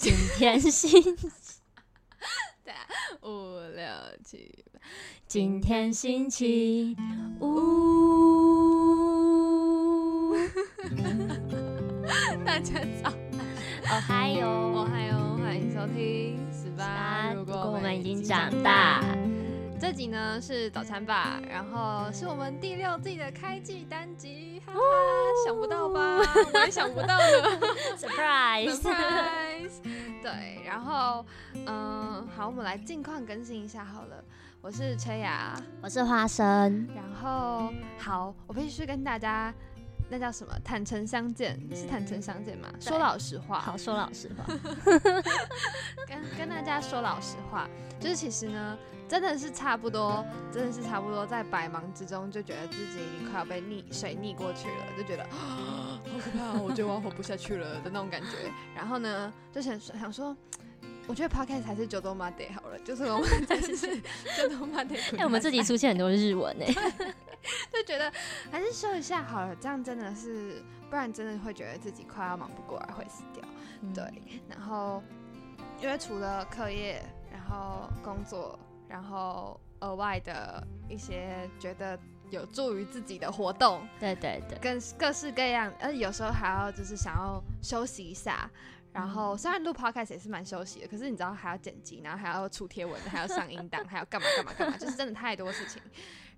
今天星，对啊，五六七八，今天星期五。大家早，哦嗨哟，哦嗨哟，欢迎收听十八。如果我们已经长大，这集呢是早餐吧，然后是我们第六季的开季单集，哈哈，想不到吧？我也想不到呢。Surprise，，surprise。对，然后嗯，好，我们来近况更新一下好了。我是崔雅，我是花生，然后好，我必须跟大家，那叫什么？坦诚相见，是坦诚相见吗？对说老实话，好说老实话，跟跟大家说老实话，就是其实呢，真的是差不多，真的是差不多，在百忙之中就觉得自己已经快要被溺水溺过去了，就觉得 好可怕，我觉得我要活不下去了的那种感觉。然后呢，就想想说。我觉得 podcast 还是九州马得好了，就是我们就是 九州马得。哎，我们这集出现很多日文哎，就觉得还是修一下好了，这样真的是，不然真的会觉得自己快要忙不过来，会死掉。对，然后因为除了课业，然后工作，然后额外的一些觉得有助于自己的活动，对对对，跟各式各样，呃，有时候还要就是想要休息一下。然后虽然录 podcast 也是蛮休息的，可是你知道还要剪辑，然后还要出贴文，还要上音档，还要干嘛干嘛干嘛，就是真的太多事情。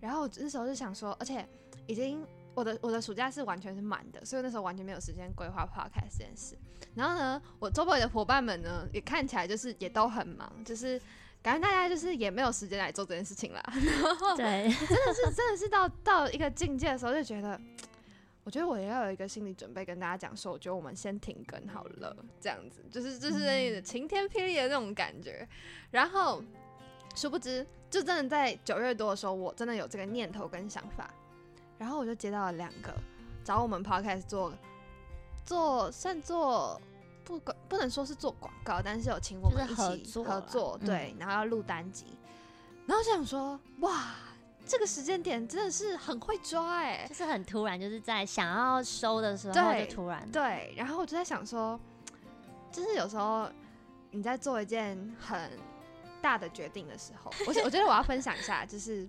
然后我那时候就想说，而且已经我的我的暑假是完全是满的，所以那时候完全没有时间规划 podcast 这件事。然后呢，我周围的伙伴们呢，也看起来就是也都很忙，就是感觉大家就是也没有时间来做这件事情了。然后对，真的是真的是到到一个境界的时候，就觉得，我觉得我也要有一个心理准备，跟大家讲说，我觉得我们先停更好了，这样子，就是就是那个晴天霹雳的那种感觉。然后，殊不知，就真的在九月多的时候，我真的有这个念头跟想法，然后我就接到了两个找我们 podcast 做做算做。不管不能说是做广告，但是有请我们一起作合作，嗯对，然后要录单集，然后就想说，哇，这个时间点真的是很会抓哎、就是很突然，就是在想要收的时候对就突然，对，然后我就在想说，就是有时候你在做一件很大的决定的时候，我我觉得我要分享一下，就是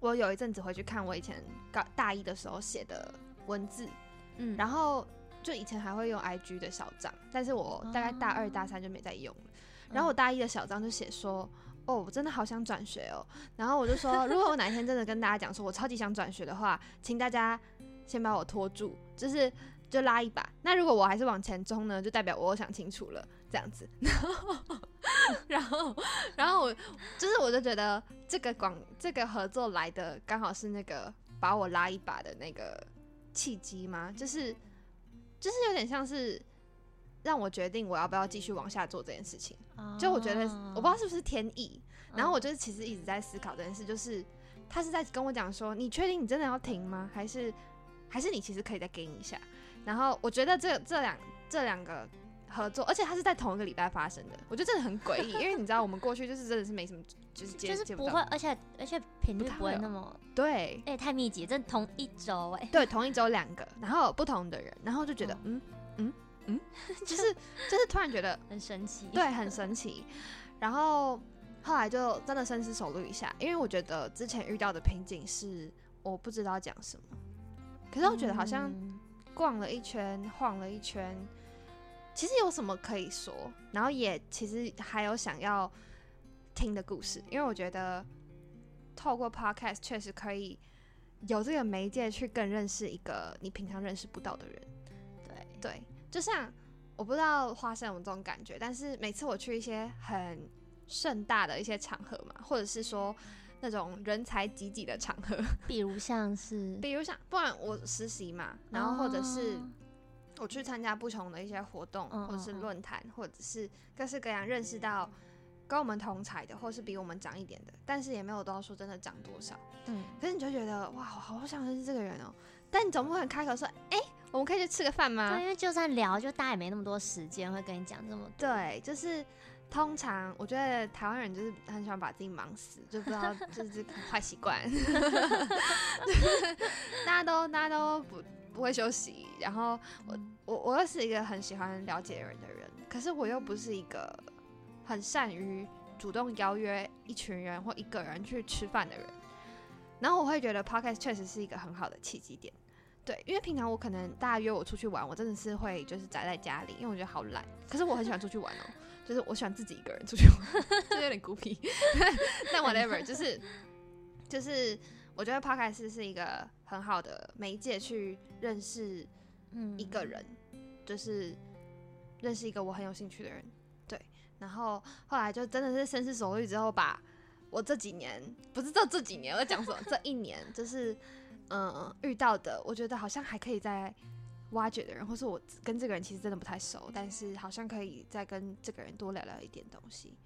我有一阵子回去看我以前高大一的时候写的文字，嗯，然后就以前还会用 IG 的小账，但是我大概大二大三就没再用了。然后我大一的小账就写说。哦，我真的好想转学哦。然后我就说，如果我哪一天真的跟大家讲说我超级想转学的话，请大家先把我拖住，就是就拉一把。那如果我还是往前冲呢，就代表我想清楚了，这样子。然 后然后，然后我就是我就觉得这个广这个合作来的刚好是那个把我拉一把的那个契机吗？就是就是有点像是让我决定我要不要继续往下做这件事情。就我觉得我不知道是不是天意，然后我就是其实一直在思考这件事，就是他是在跟我讲说，你确定你真的要停吗？还是还是你其实可以再给你一下？然后我觉得这这两这两个合作，而且它是在同一个礼拜发生的，我觉得真的很诡异，因为你知道我们过去就是真的是没什么，就是接就是不会，而且而且频率不会那么，对。哎、太密集，这同一周哎、对，同一周两个，然后不同的人，然后就觉得哦。嗯嗯嗯，就是就是突然觉得 很神奇。对，很神奇。然后后来就真的深思熟虑一下，因为我觉得之前遇到的瓶颈是我不知道讲什么，可是我觉得好像嗯。逛了一圈，晃了一圈，其实有什么可以说，然后也其实还有想要听的故事，因为我觉得透过 podcast 确实可以有这个媒介去更认识一个你平常认识不到的人。对，对，就像我不知道花生有这种感觉，但是每次我去一些很盛大的一些场合嘛，或者是说那种人才济济的场合，比如像是，比如像不然我实习嘛，然后或者是哦我去参加不同的一些活动，嗯或者是论坛，或者是各式各样认识到跟我们同才的，或是比我们长一点的，但是也没有到说真的长多少。嗯，可是你就觉得哇，我好想认识这个人哦，但你总不可能开口说，哎、我们可以去吃个饭吗？对，因为就算聊，就大家也没那么多时间会跟你讲这么多。对，就是通常我觉得台湾人就是很喜欢把自己忙死，就不知道 就是这个坏习惯，大家都大家都不不会休息，然后我我我又是一个很喜欢了解人的人，可是我又不是一个很善于主动邀约一群人或一个人去吃饭的人，然后我会觉得 podcast 确实是一个很好的契机点。对，因为平常我可能大家约我出去玩，我真的是会就是宅在家里，因为我觉得好懒。可是我很喜欢出去玩哦，就是我喜欢自己一个人出去玩，就有点孤僻。但 whatever，就是就是我觉得 podcast 是一个很好的媒介去认识一个人，就是认识一个我很有兴趣的人。对，然后后来就真的是深思熟虑之后，把我这几年不是这这几年我在讲什么，这一年就是。嗯，遇到的我觉得好像还可以再挖掘的人，或是我跟这个人其实真的不太熟，但是好像可以再跟这个人多聊聊一点东西。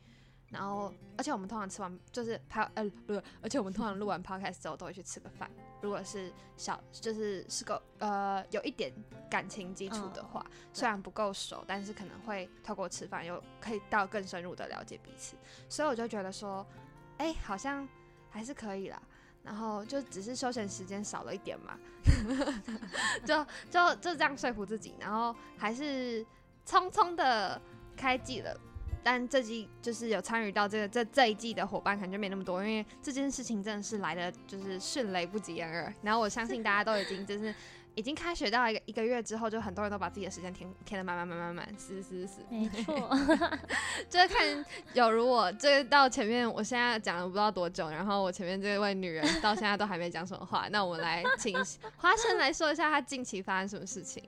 然后，而且我们通常吃完就是拍呃不是，而且我们通常录完 podcast 之后都会去吃个饭。如果是小就是是个呃有一点感情基础的话，虽然不够熟，但是可能会透过吃饭又可以到更深入的了解彼此。所以我就觉得说，哎，好像还是可以啦。然后就只是休闲时间少了一点嘛，就就就这样说服自己，然后还是匆匆的开季了。但这季就是有参与到这个这这一季的伙伴可能就没那么多，因为这件事情真的是来的就是迅雷不及掩耳。然后我相信大家都已经就是。已经开学到一个一个月之后，就很多人都把自己的时间填填的满满满满满，是是是，没 错，就是看有如我这到前面，我现在讲了不知道多久，然后我前面这位女人到现在都还没讲什么话，那我们来请花生来说一下她近期发生什么事情。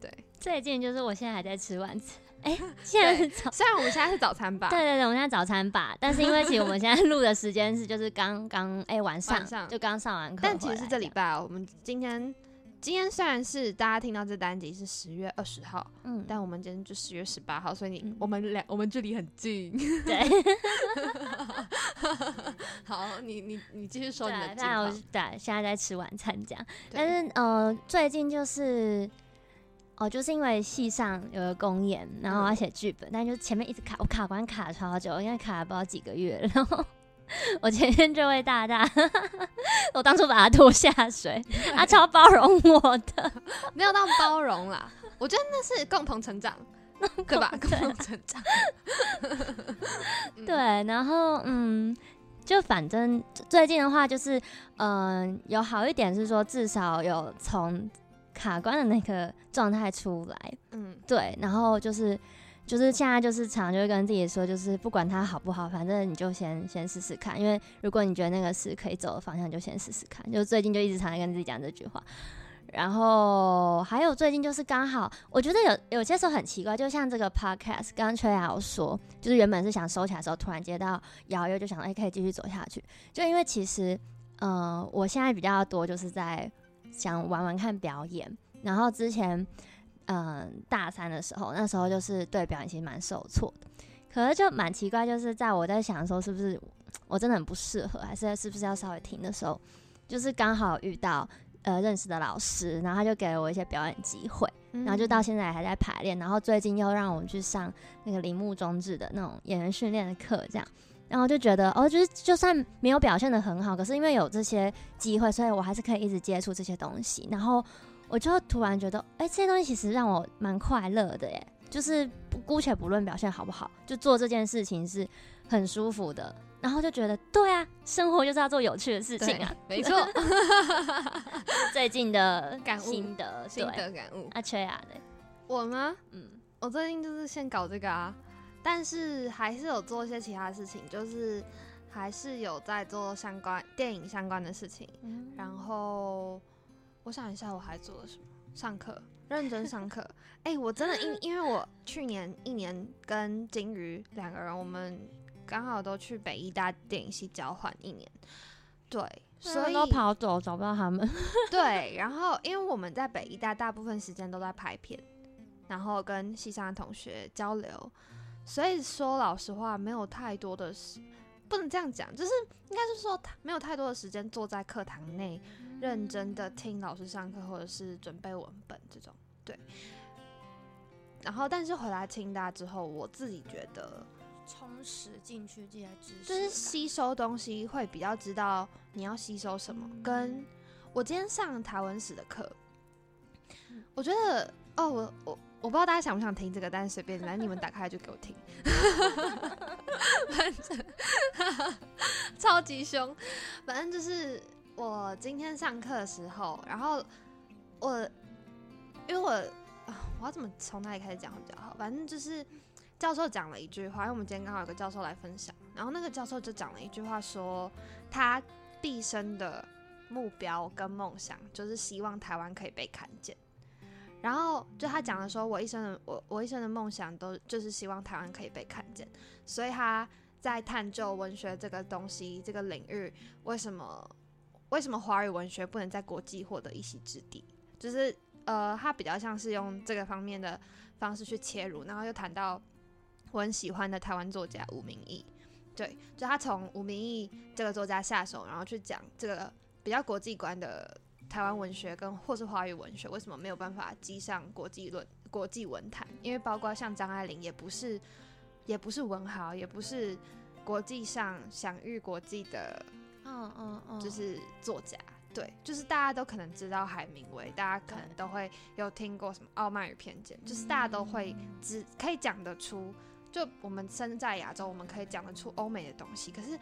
对，最近就是我现在还在吃晚餐，哎，现在是早，虽然我们现在是早餐吧，对对对，我们现在早餐吧，但是因为其实我们现在录的时间是就是刚刚哎晚上就刚上完课，但其实是这礼拜哦我们今天。今天虽然是大家听到这单集是十月二十号，嗯，但我们今天就十月十八号，所以你我们两我们距离很近。对，好，你你你继续说你的那我。对，现在在吃晚餐这样，但是呃，最近就是哦，就是因为戏上有个公演，然后我要写剧本，但就前面一直卡，我卡关卡超久，因为卡了不知道几个月，然后。我前面这位大大，我当初把他拖下水，他超包容我的，没有到包容啦，我觉得那是共同成长，对吧？共同成长。对，然后嗯，就反正最近的话，就是嗯，有好一点是说，至少有从卡关的那个 状态出来，嗯，对，然后就是。就是现在就是常就会跟自己说，就是不管它好不好，反正你就先先试试看。因为如果你觉得那个是可以走的方向，就先试试看。就最近就一直常在跟自己讲这句话。然后还有最近就是刚好，我觉得有有些时候很奇怪，就像这个 podcast，刚刚崔瑶说，就是原本是想收起来的时候，突然接到邀约，就想哎可以继续走下去。就因为其实，嗯，我现在比较多就是在想玩玩看表演，然后之前。嗯，大三的时候，那时候就是对表演其实蛮受挫的，可是就蛮奇怪，就是在我在想说是不是我真的很不适合，还是是不是要稍微停的时候，就是刚好遇到呃认识的老师，然后他就给了我一些表演机会，然后就到现在还在排练，然后最近又让我们去上那个铃木中志的那种演员训练的课，这样，然后就觉得哦，就是就算没有表现的很好，可是因为有这些机会，所以我还是可以一直接触这些东西，然后。我就突然觉得，哎，这些东西其实让我蛮快乐的，耶，就是姑且不论表现好不好，就做这件事情是很舒服的。然后就觉得，对啊，生活就是要做有趣的事情啊，没错。最近的感悟、心得、心得感悟。阿缺啊，对，我吗？嗯，我最近就是先搞这个啊，但是还是有做一些其他事情，就是还是有在做相关电影相关的事情，然后。我想一下，我还做了什么？上课，认真上课。哎，我真的因 因为我去年一年跟金鱼两个人，我们刚好都去北医大电影系交换一年，对，所以都跑走，找不到他们。对，然后因为我们在北医大大部分时间都在拍片，然后跟西山的同学交流，所以说老实话，没有太多的时，不能这样讲，就是应该是说没有太多的时间坐在课堂内。认真的听老师上课，或者是准备文本这种，对。然后，但是回来清大之后，我自己觉得充实进去这些知识，就是吸收东西会比较知道你要吸收什么。跟我今天上台文史的课，我觉得哦，我我我不知道大家想不想听这个，但是随便，来你们打开就给我听。反正超级凶，反正就是我今天上课的时候，然后我因为我我要怎么从哪里开始讲比较好？反正就是教授讲了一句话，因为我们今天刚好有个教授来分享，然后那个教授就讲了一句话，说他毕生的目标跟梦想就是希望台湾可以被看见。然后就他讲的说，我一生的我我一生的梦想都就是希望台湾可以被看见，所以他在探究文学这个东西这个领域，为什么为什么华语文学不能在国际获得一席之地？就是呃，他比较像是用这个方面的方式去切入，然后又谈到我很喜欢的台湾作家吴明义，对，就他从吴明义这个作家下手，然后去讲这个比较国际观的。台湾文学跟或是华语文学为什么没有办法击上国际论国际文坛？因为包括像张爱玲也不是，也不是文豪，也不是国际上享誉国际的，嗯嗯嗯，就是作家。对，就是大家都可能知道海明威，大家可能都会有听过什么《傲慢与偏见》，就是大家都会只可以讲得出，就我们身在亚洲，我们可以讲得出欧美的东西，可是。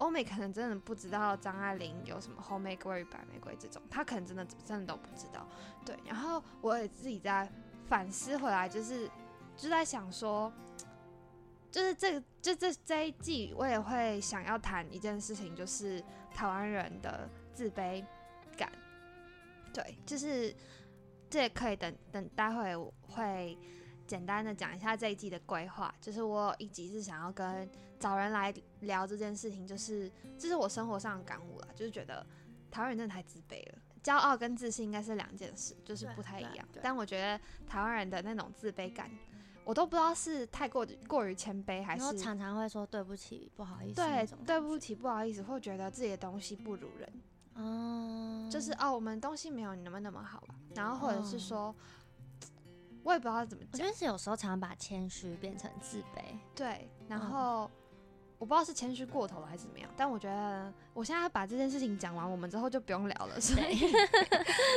欧美可能真的不知道张爱玲有什么红玫瑰、白玫瑰这种，他可能真的真的都不知道。对，然后我也自己在反思回来，就是就在想说，就是这个就这这一季，我也会想要谈一件事情，就是台湾人的自卑感。对，就是这也可以等等待会我会。简单的讲一下这一季的规划，就是我一集是想要跟找人来聊这件事情，就是这是我生活上的感悟了，就是觉得台湾人真的太自卑了，骄傲跟自信应该是两件事，就是不太一样。但我觉得台湾人的那种自卑感，我都不知道是太过过于谦卑，还是常常会说对不起、不好意思，对对不起、不好意思，会觉得自己的东西不如人，哦，就是哦，我们东西没有你那么那么好吧，然后或者是说。我也不知道怎么讲，我觉得是有时候常常把谦虚变成自卑。对，然后我不知道是谦虚过头了还是怎么样，但我觉得我现在把这件事情讲完，我们之后就不用聊了。所以，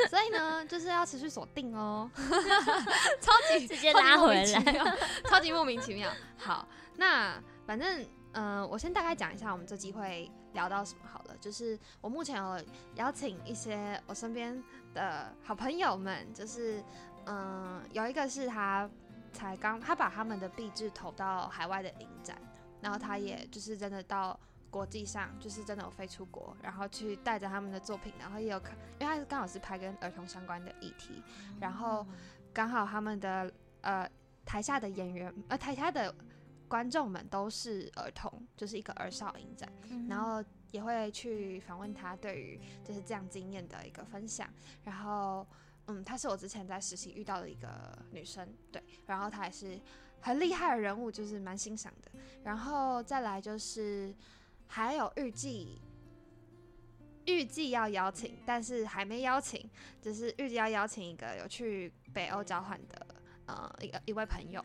所以呢，就是要持续锁定哦。超级直接拉回来，超级莫名其妙。好，那反正嗯，我先大概讲一下我们这集会聊到什么好了。就是我目前有邀请一些我身边的好朋友们，就是。嗯，有一个是他才刚，他把他们的壁纸投到海外的影展，然后他也就是真的到国际上，就是真的有飞出国，然后去带着他们的作品，然后也有看，因为他是刚好是拍跟儿童相关的议题，然后刚好他们的呃台下的演员，呃台下的观众们都是儿童，就是一个儿少影展，然后也会去访问他对于就是这样经验的一个分享，然后。嗯，她是我之前在实习遇到的一个女生，对，然后她也是很厉害的人物，就是蛮欣赏的。然后再来就是还有预计预计要邀请，但是还没邀请，就是预计要邀请一个有去北欧交换的呃一个一位朋友。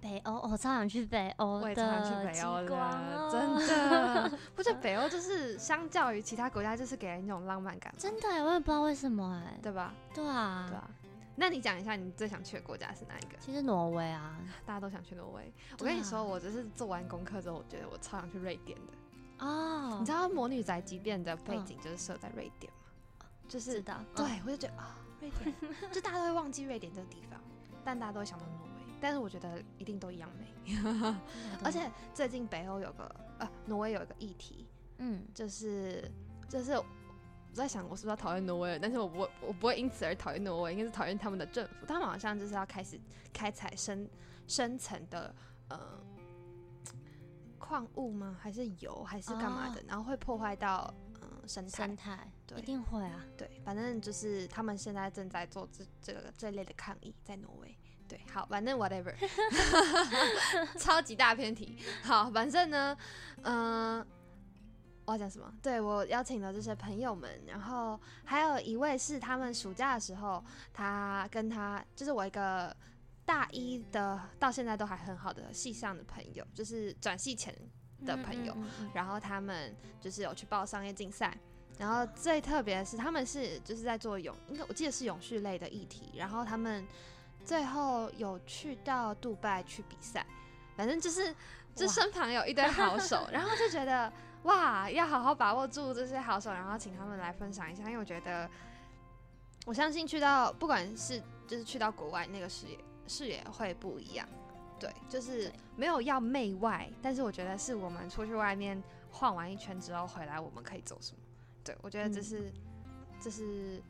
北欧，我超想去北欧我也超想去 北欧的，真的。我觉得北欧就是相较于其他国家，就是给人一种浪漫感。真的，我也不知道为什么哎，对吧？对啊，对啊。那你讲一下你最想去的国家是哪一个？其实挪威啊，大家都想去挪威。我跟你说，我只是做完功课之后，我觉得我超想去瑞典的。哦，你知道《魔女宅急便》的背景就是设在瑞典吗？就是的。对，我就觉得啊，瑞典，就大家都会忘记瑞典这个地方，但大家都会想到挪威。但是我觉得一定都一样美，而且最近北欧有个呃，挪威有一个议题，嗯，就是就是我在想我是不是要讨厌挪威，但是我不会我不会因此而讨厌挪威，应该是讨厌他们的政府，他们好像就是要开始开采深深层的呃矿物吗？还是油还是干嘛的？然后会破坏到嗯生态，生态对，一定会啊，对，反正就是他们现在正在做这这个这类的抗议，在挪威。对，好，反正 whatever，超级大偏题。好，反正呢，嗯，我要讲什么？对我邀请的这些朋友们，然后还有一位是他们暑假的时候，他跟他就是我一个大一的，到现在都还很好的系上的朋友，就是转系前的朋友，然后他们就是有去报商业竞赛。然后最特别的是，他们是就是在做永，应该我记得是永续类的议题。然后他们最后有去到杜拜去比赛，反正就是就身旁有一堆好手，然后就觉得哇，要好好把握住这些好手，然后请他们来分享一下，因为我觉得我相信去到不管是就是去到国外那个视野视野会不一样。对，就是没有要媚外，但是我觉得是我们出去外面晃完一圈之后回来，我们可以做什么？对我觉得这是，这是，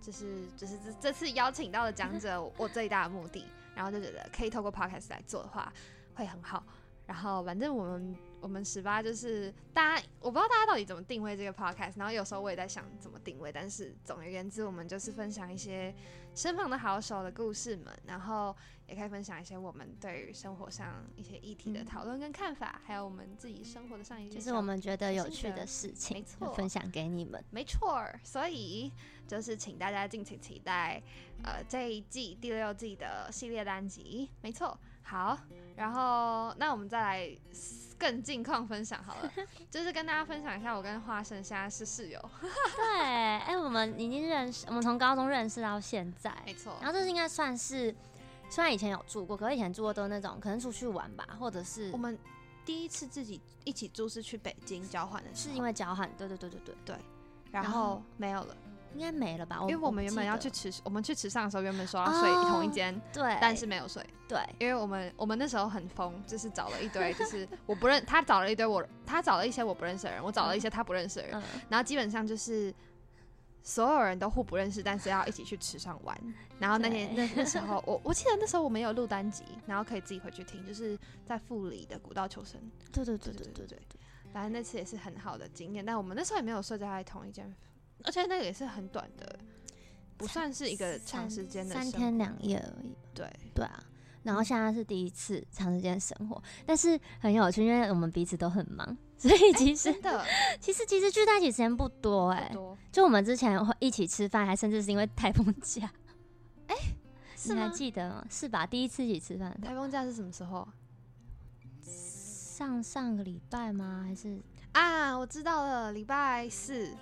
就是，就是这这次邀请到的讲者，我最大的目的，然后就觉得可以透过 podcast 来做的话会很好。然后反正我们我们十八就是大家，我不知道大家到底怎么定位这个 podcast，然后有时候我也在想怎么定位，但是总而言之，我们就是分享一些身旁的好手的故事们，然后也可以分享一些我们对于生活上一些议题的讨论跟看法，还有我们自己生活的上一些，就是我们觉得有趣的事情，没错，分享给你们，没错。所以就是请大家敬请期待，呃，这一季第六季的系列单集，没错。好，然后那我们再来更近况分享好了，就是跟大家分享一下，我跟花生现在是室友。对，哎，我们已经认识，我们从高中认识到现在，没错。然后这是应该算是，虽然以前有住过，可是以前住过都是那种可能出去玩吧，或者是我们第一次自己一起住是去北京交换的，是因为交换，对对对对对对，然后没有了。应该没了吧？因为我们原本要去池，我们去池上的时候原本说要睡同一间，对，但是没有睡，对，因为我们我们那时候很疯，就是找了一堆，就是我不认，他找了一堆我，他找了一些我不认识的人，我找了一些他不认识的人，然后基本上就是所有人都互不认识，但是要一起去池上玩。然后那天那那时候 我我记得那时候我们有录单集，然后可以自己回去听，就是在富里的古道求生。对对对对对对对，反正那次也是很好的经验，但我们那时候也没有睡在同一间。而且那个也是很短的，不算是一个长时间的三天两夜而已。对对啊，然后现在是第一次长时间生活，但是很有趣，因为我们彼此都很忙，所以其实的 其实其实聚在一起时间不多哎。就我们之前会一起吃饭，还甚至是因为台风假。哎，你还记得吗？是吧？第一次一起吃饭，台风假是什么时候？上上个礼拜吗？还是啊？我知道了，礼拜四。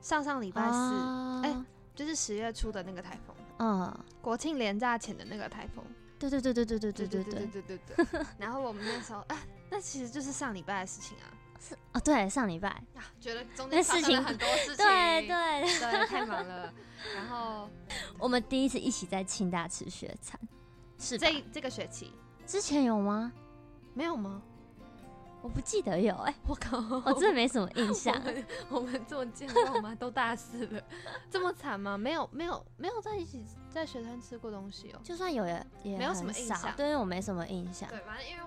上上礼拜四，哎，就是十月初的那个台风，嗯，国庆连假前的那个台风，对对对对对对对对对对。对对。然后我们那时候，哎，那其实就是上礼拜的事情啊，是哦，对，上礼拜。啊，觉得中间发生了很多事情，对对。对，太忙了。然后 我们第一次一起在清大吃雪餐，是这这个学期。之前有吗？没有吗？我不记得有哎，我靠，我真的没什么印象。我们这么见过吗？都大四了，这么惨吗？没有，没有，没有在一起在雪山吃过东西哦。就算有也也没有什么印象，对我没什么印象。对，反正因为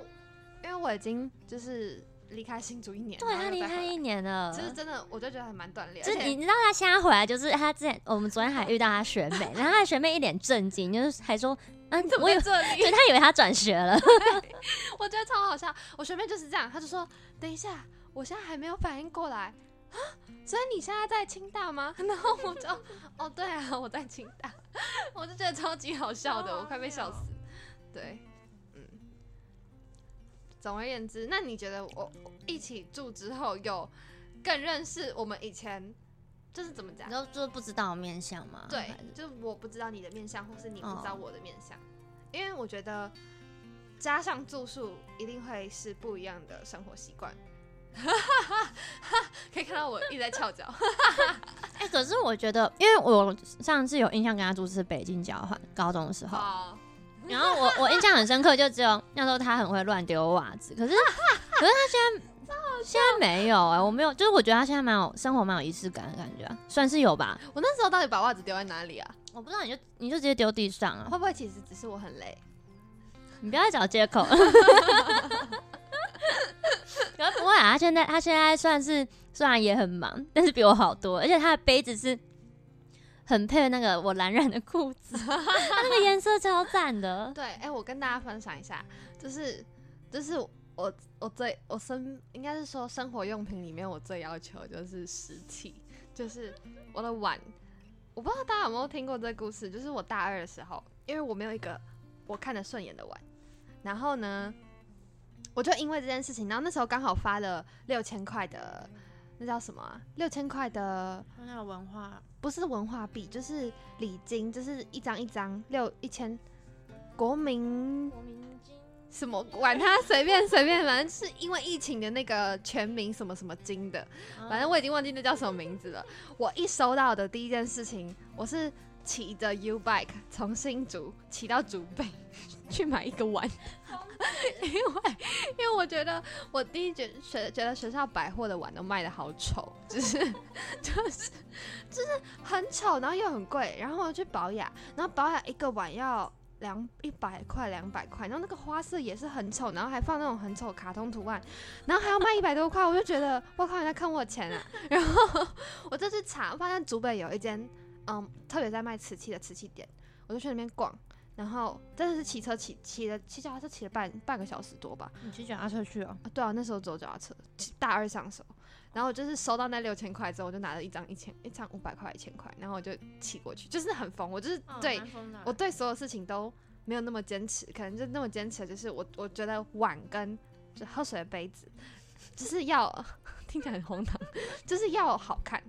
因为我已经就是离开新竹一年，对他离开一年了，就是真的我就觉得还蛮锻炼。就你知道他现在回来，就是他之前我们昨天还遇到他学妹，然后他学妹一脸震惊，就是还说。嗯，怎么在这里？对他以为他转学了，我觉得超好笑。我学妹就是这样，他就说：“等一下，我现在还没有反应过来啊，所以你现在在清大吗？” 然后我就：“哦，对啊，我在清大。”我就觉得超级好笑的，我快被笑死。对，嗯。总而言之，那你觉得我一起住之后有更认识我们以前？就是怎么讲，就就是不知道面相吗？对，就是我不知道你的面相，或是你不知道我的面相，因为我觉得加上住宿一定会是不一样的生活习惯。可以看到我一直在翘脚。哎，可是我觉得，因为我上次有印象跟他住是北京交换高中的时候，然后我 我印象很深刻，就只有那时候他很会乱丢袜子，可是 可是他现在。现在没有哎，我没有，就是我觉得他现在蛮有生活，蛮有仪式感的感觉，算是有吧。我那时候到底把袜子丢在哪里啊？我不知道，你就你就直接丢地上啊？会不会其实只是我很累？你不要再找借口。不会啊，他现在他现在算是虽然也很忙，但是比我好多，而且他的杯子是很配那个我蓝染的裤子，它那个颜色超赞的。对，哎，我跟大家分享一下，就是就是。我我最我生应该是说生活用品里面我最要求就是实体，就是我的碗。我不知道大家有没有听过这个故事，就是我大二的时候，因为我没有一个我看得顺眼的碗，然后呢，我就因为这件事情，然后那时候刚好发了六千块的那叫什么啊？六千块的那个文化不是文化币，就是礼金，就是一张一张六一千国民国民金什么管他随便随便，反正是因为疫情的那个全民什么什么金的，反正我已经忘记那叫什么名字了。我一收到的第一件事情，我是骑着 U bike 从新竹骑到竹北 去买一个碗。因为，因为我觉得我第一觉学觉得学校百货的碗都卖的好丑，就是就是就是很丑，然后又很贵，然后我去保养，然后保养一个碗要两一百块两百块，然后那个花色也是很丑，然后还放那种很丑卡通图案，然后还要卖一百多块，我就觉得我靠，你在坑我钱啊！然后我就去查，发现竹北有一间嗯特别在卖瓷器的瓷器店，我就去那边逛。然后真的是骑车骑骑了骑脚踏车骑了半半个小时多吧。你骑脚踏车去啊？对啊，那时候走脚踏车，大二上手。然后就是收到那六千块之后，我就拿了一张一千一张五百块一千块，然后我就骑过去，就是很疯。我就是对我对所有事情都没有那么坚持，可能就那么坚持，就是我我觉得碗跟就喝水的杯子，就是要 听起来很荒唐，就是要好看。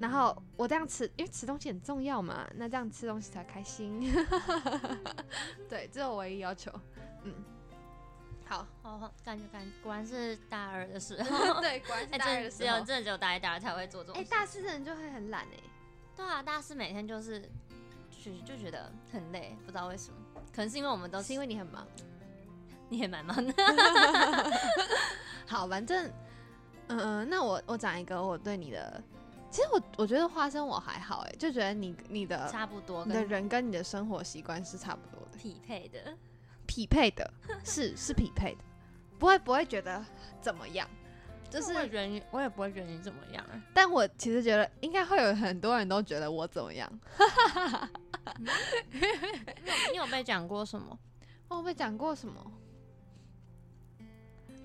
然后我这样吃，因为吃东西很重要嘛，那这样吃东西才开心。对，这是我唯一要求。嗯，好，好，感觉感果然是大二的时候。对，果然是大二的时候。真的只有大一、大二才会做这种。哎，大四的人就会很懒哎。对啊，大四每天就是就就觉得很累，不知道为什么。可能是因为我们都是因为你很忙，你也蛮忙的。好，反正，嗯，那我我讲一个我对你的。其实我我觉得花生我还好哎，就觉得你你的差不多，你的人跟你的生活习惯是差不多的，匹配的，匹配的，是是匹配的，不会不会觉得怎么样，就是人我也不会觉得你怎么样，但我其实觉得应该会有很多人都觉得我怎么样，你有被讲过什么？我被讲过什么？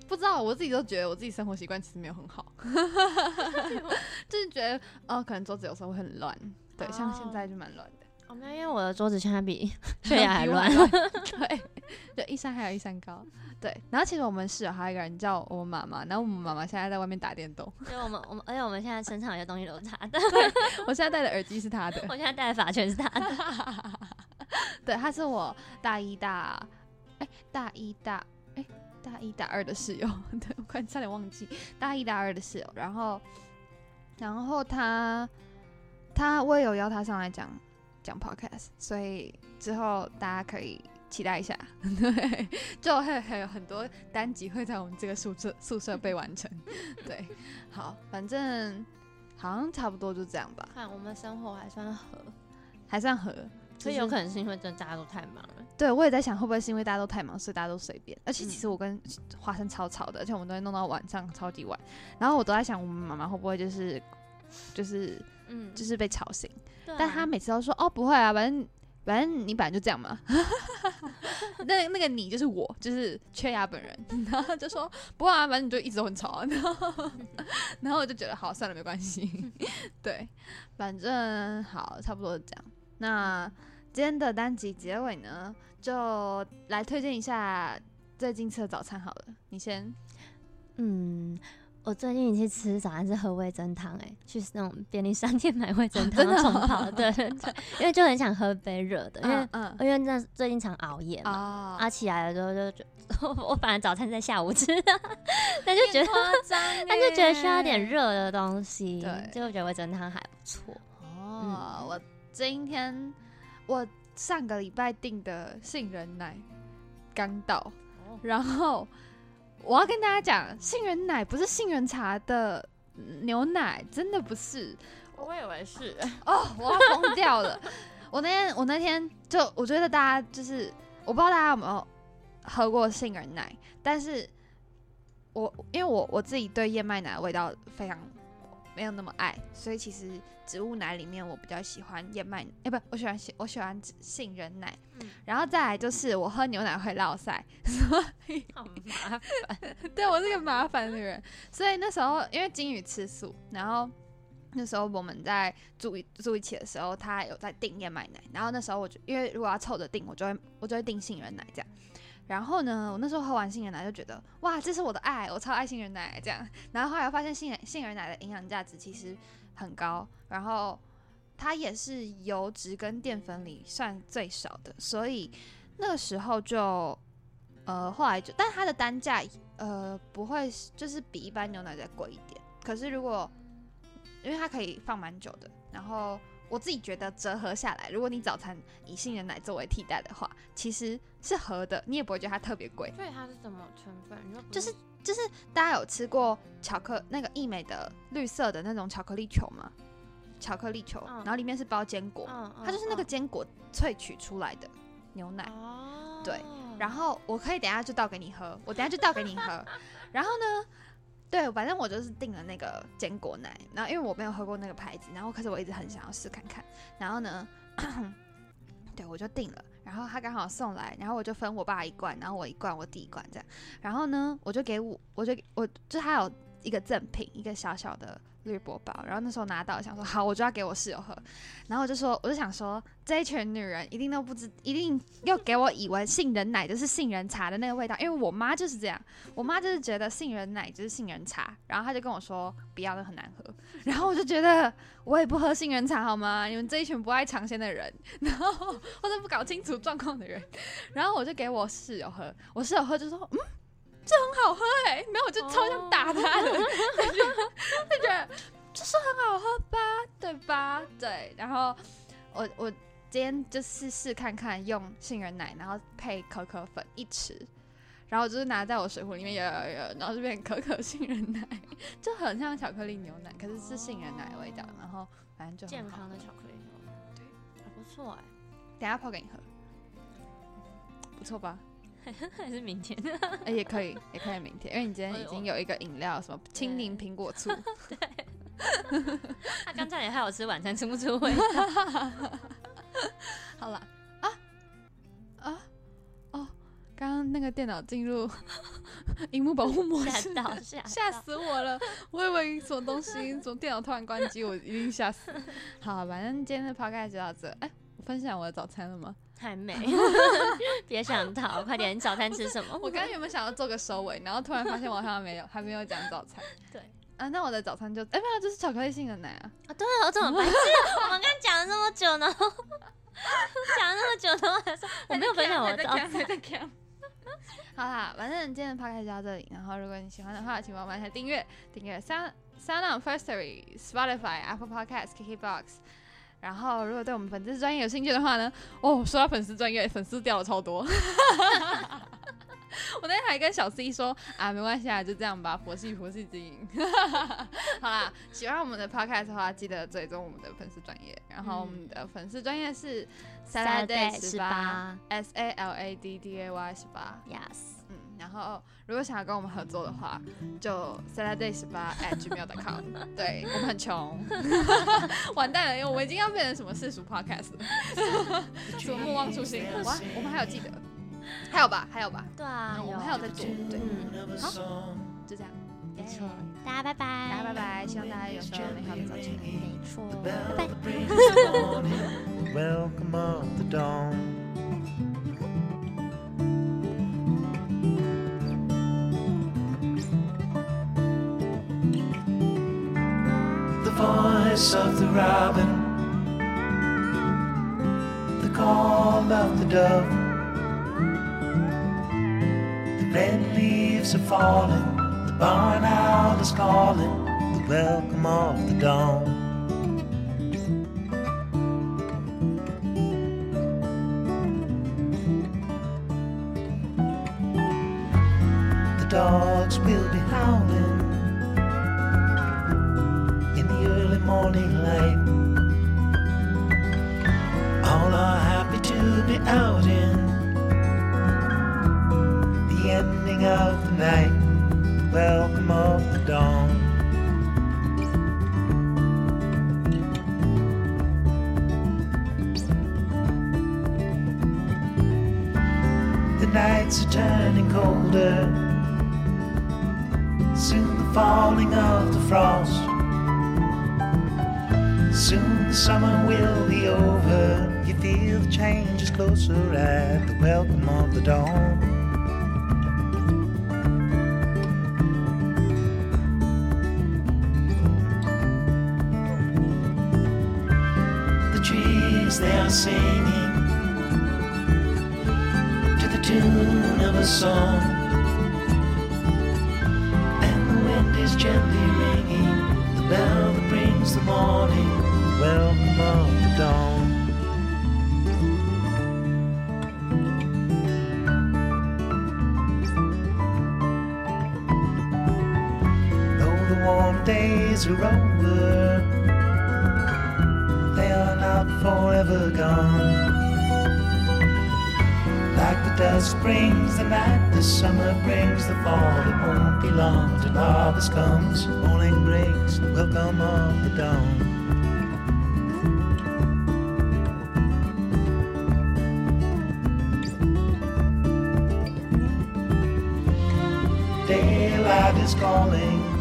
不知道，我自己都觉得我自己生活习惯其实没有很好，就是觉得哦，可能桌子有时候会很乱，对，像现在就蛮乱的。哦，没有，因为我的桌子现在比 确雅还乱，对，就一山还有一山高，对。然后其实我们室友还有一个人叫我妈妈，然后我们妈妈现在在外面打电动，所以我们我们而且我们现在身上有些东西都是他的，我现在戴的耳机是他的，我现在戴的发圈是他的，对，他是我大一大，哎，大一大。大一、大二的室友，对我快差点忘记大一、大二的室友。然后，然后他他我也有邀他上来讲讲 podcast，所以之后大家可以期待一下。对，就会还有很多单集会在我们这个宿舍宿舍被完成。对，好，反正好像差不多就这样吧。看我们生活还算合，还算合。所以有可能是因为真的大家都太忙了。对，我也在想会不会是因为大家都太忙，所以大家都随便。而且其实我跟花生超吵的，而且我们都会弄到晚上超级晚。然后我都在想，我们妈妈会不会就是就是嗯，就是被吵醒？但她每次都说哦不会啊，反正反正你本来就这样嘛。那那个你就是我，就是缺牙本人。然后就说不会啊，反正你就一直都很吵。然后然后我就觉得好算了，没关系。对，反正好，差不多是这样。那今天的单集结尾呢，就来推荐一下最近吃的早餐好了。你先，嗯，我最近一次吃早餐是喝味增汤，哎，去那种便利商店买味增汤 冲泡，对对对，因为就很想喝杯热的，因为因为那最近常熬夜嘛，啊起来了之后就觉 我反正早餐在下午吃，但就觉得但就觉得需要点热的东西，对，就觉得味增汤还不错。哦，我。今天我上个礼拜订的杏仁奶刚到，然后我要跟大家讲，杏仁奶不是杏仁茶的牛奶，真的不是。我以为是哦，我要疯掉了。我那天我那天就我觉得大家就是，我不知道大家有没有喝过杏仁奶，但是我因为我我自己对燕麦奶的味道非常没有那么爱，所以其实。植物奶里面，我比较喜欢燕麦，哎，不，我喜欢我喜欢杏仁奶。嗯，然后再来就是我喝牛奶会落腮，所以好麻烦。对我是个麻烦的人，所以那时候因为金鱼吃素，然后那时候我们在住住一起的时候，他有在订燕麦奶，然后那时候我就因为如果要凑着订，我就会我就会订杏仁奶这样。然后呢，我那时候喝完杏仁奶就觉得，哇，这是我的爱，我超爱杏仁奶这样。然后后来发现杏仁杏仁奶的营养价值其实很高，然后它也是油脂跟淀粉里算最少的，所以那个时候就，呃，后来就，但它的单价呃不会就是比一般牛奶再贵一点。可是如果因为它可以放蛮久的，然后。我自己觉得折合下来，如果你早餐以杏仁奶作为替代的话，其实是合的，你也不会觉得它特别贵。所以它是什么成分？就是就是大家有吃过巧克那个益美的绿色的那种巧克力球吗？巧克力球，然后里面是包坚果，它就是那个坚果萃取出来的牛奶。哦，对。然后我可以等下就倒给你喝，我等下就倒给你喝。然后呢？对，反正我就是订了那个坚果奶，然后因为我没有喝过那个牌子，然后可是我一直很想要试看看，然后呢，对我就订了，然后他刚好送来，然后我就分我爸一罐，然后我一罐，我弟一罐这样，然后呢，我就给我，我就我就还有一个赠品，一个小小的。绿波包，然后那时候拿到，想说好，我就要给我室友喝。然后我就说，我就想说，这一群女人一定都不知，一定要给我以为杏仁奶就是杏仁茶的那个味道，因为我妈就是这样，我妈就是觉得杏仁奶就是杏仁茶，然后她就跟我说不要，的很难喝。然后我就觉得我也不喝杏仁茶好吗？你们这一群不爱尝鲜的人，然后 或者不搞清楚状况的人，然后我就给我室友喝，我室友喝就说嗯。这很好喝哎，没有我就超想打他的，就觉得就是很好喝吧，对吧？对，然后我我今天就试试看看用杏仁奶，然后配可可粉一匙，然后就是拿在我水壶里面，有有有，然后就变可可杏仁奶，就很像巧克力牛奶，可是是杏仁奶的味道，然后反正就健康的巧克力牛奶，对，还不错哎，等下泡给你喝，不错吧？还是明天？哎，也可以，也可以明天，因为你今天已经有一个饮料，什么青柠苹果醋。对，他刚才也害我吃晚餐吃不出味。好了，啊啊哦，刚刚那个电脑进入荧幕保护模式，吓死我了！我以为什么东西，从电脑突然关机，我一定吓死。好，反正今天的 podcast 就到这。哎，我分享我的早餐了吗？太美，别想逃，快点！你早餐吃什么？我刚刚有没有想要做个收尾？然后突然发现我好像没有，还没有讲早餐。对啊，那我的早餐就哎没有，就是巧克力杏仁奶啊。啊，对啊，我怎么白痴？我们刚讲了那么久呢，讲了那么久的话，我没有分享我的早餐。好啦，反正今天的 p o d 就到这里。然后如果你喜欢的话，请帮忙一下订阅，订阅 Sound Sound Firstory、Spotify、Apple Podcasts、KKBox。然后，如果对我们粉丝专业有兴趣的话呢？哦，说到粉丝专业，粉丝掉了超多。我那天还跟小 C 说啊，没关系啊，就这样吧，佛系佛系经营。好啦，喜欢我们的 podcast 的话，记得追踪我们的粉丝专业。然后我们的粉丝专业是 Saturday 十八，S A L A D D A Y 十八，Yes。然后，如果想要跟我们合作的话，就 Saturday 十八 at gmail.com。对我们很穷，完蛋了，因为我们已经要变成什么世俗 podcast 了，什么莫忘初心。哇，我们还有记得，还有吧，还有吧。对啊，我们还有在做。对，好，就这样。没错，大家拜拜，大家拜拜，希望大家有个美好的早晨。没错，拜拜。Voice of the robin, the call of the dove. The red leaves are falling, the barn owl is calling, the welcome of the dawn. The dogs will be howling morning light. All are happy to be out in the ending of the night, welcome of the dawn. The nights are turning colder, soon the falling of the frost. Soon the summer will be over. You feel the change is closer at the welcome of the dawn. The trees, they are singing to the tune of a song. And the wind is gently ringing the bell that brings the morning welcome of the dawn. Though the warm days are over, they are not forever gone. Like the dusk brings the night, the summer brings the fall. It won't be long till harvest comes. Morning breaks, welcome of the dawn. Calling.